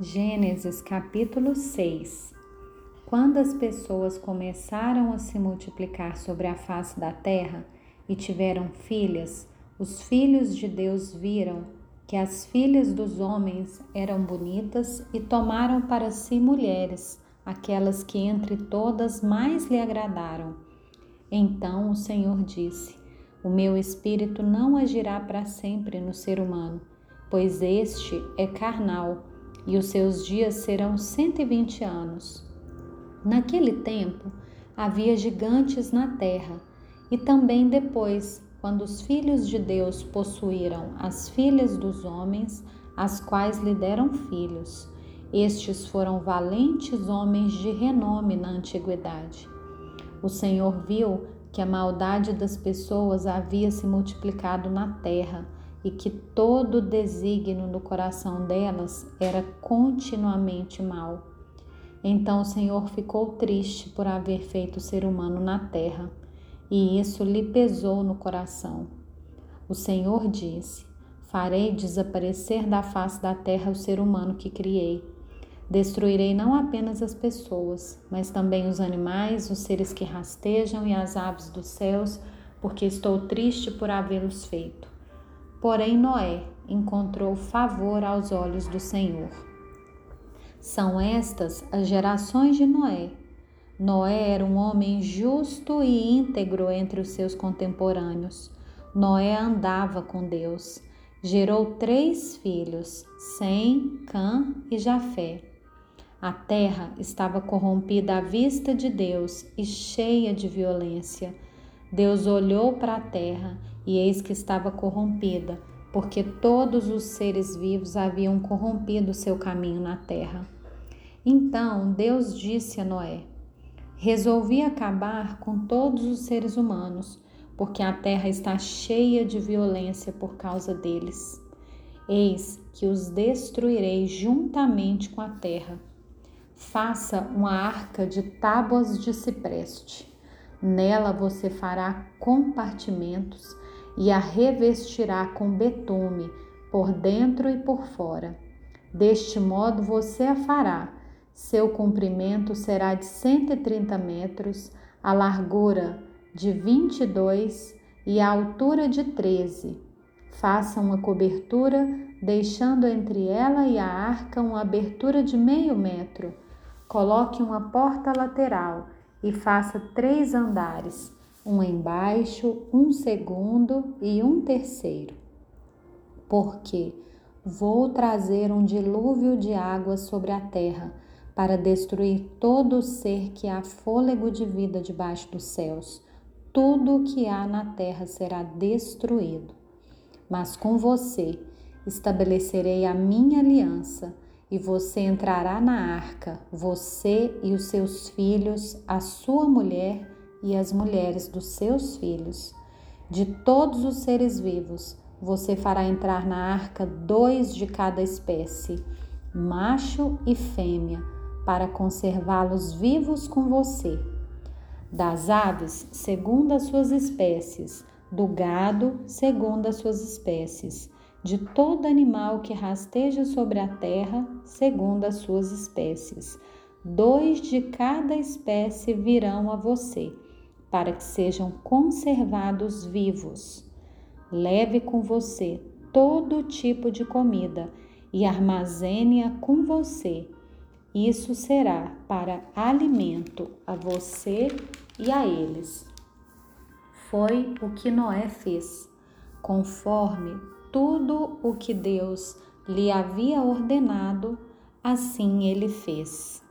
Gênesis capítulo 6 Quando as pessoas começaram a se multiplicar sobre a face da terra e tiveram filhas, os filhos de Deus viram que as filhas dos homens eram bonitas e tomaram para si mulheres, aquelas que entre todas mais lhe agradaram. Então o Senhor disse: O meu espírito não agirá para sempre no ser humano, pois este é carnal e os seus dias serão 120 anos. Naquele tempo havia gigantes na terra, e também depois, quando os filhos de Deus possuíram as filhas dos homens, as quais lhe deram filhos. Estes foram valentes homens de renome na antiguidade. O Senhor viu que a maldade das pessoas havia se multiplicado na terra e que todo desígnio do coração delas era continuamente mal. Então o Senhor ficou triste por haver feito o ser humano na terra, e isso lhe pesou no coração. O Senhor disse: Farei desaparecer da face da terra o ser humano que criei. Destruirei não apenas as pessoas, mas também os animais, os seres que rastejam e as aves dos céus, porque estou triste por havê-los feito. Porém, Noé encontrou favor aos olhos do Senhor. São estas as gerações de Noé. Noé era um homem justo e íntegro entre os seus contemporâneos. Noé andava com Deus. Gerou três filhos, Sem, Cã e Jafé. A terra estava corrompida à vista de Deus e cheia de violência. Deus olhou para a terra e eis que estava corrompida, porque todos os seres vivos haviam corrompido seu caminho na terra. Então Deus disse a Noé: Resolvi acabar com todos os seres humanos, porque a terra está cheia de violência por causa deles. Eis que os destruirei juntamente com a terra. Faça uma arca de tábuas de cipreste. Nela você fará compartimentos e a revestirá com betume por dentro e por fora. Deste modo você a fará. Seu comprimento será de 130 metros, a largura de 22 e a altura de 13. Faça uma cobertura, deixando entre ela e a arca uma abertura de meio metro. Coloque uma porta lateral e faça três andares, um embaixo, um segundo e um terceiro. Porque vou trazer um dilúvio de água sobre a terra para destruir todo ser que há fôlego de vida debaixo dos céus. Tudo o que há na terra será destruído. Mas com você estabelecerei a minha aliança e você entrará na arca, você e os seus filhos, a sua mulher e as mulheres dos seus filhos. De todos os seres vivos, você fará entrar na arca dois de cada espécie, macho e fêmea, para conservá-los vivos com você. Das aves, segundo as suas espécies, do gado, segundo as suas espécies de todo animal que rasteja sobre a terra, segundo as suas espécies. Dois de cada espécie virão a você, para que sejam conservados vivos. Leve com você todo tipo de comida e armazene-a com você. Isso será para alimento a você e a eles. Foi o que Noé fez, conforme tudo o que Deus lhe havia ordenado, assim ele fez.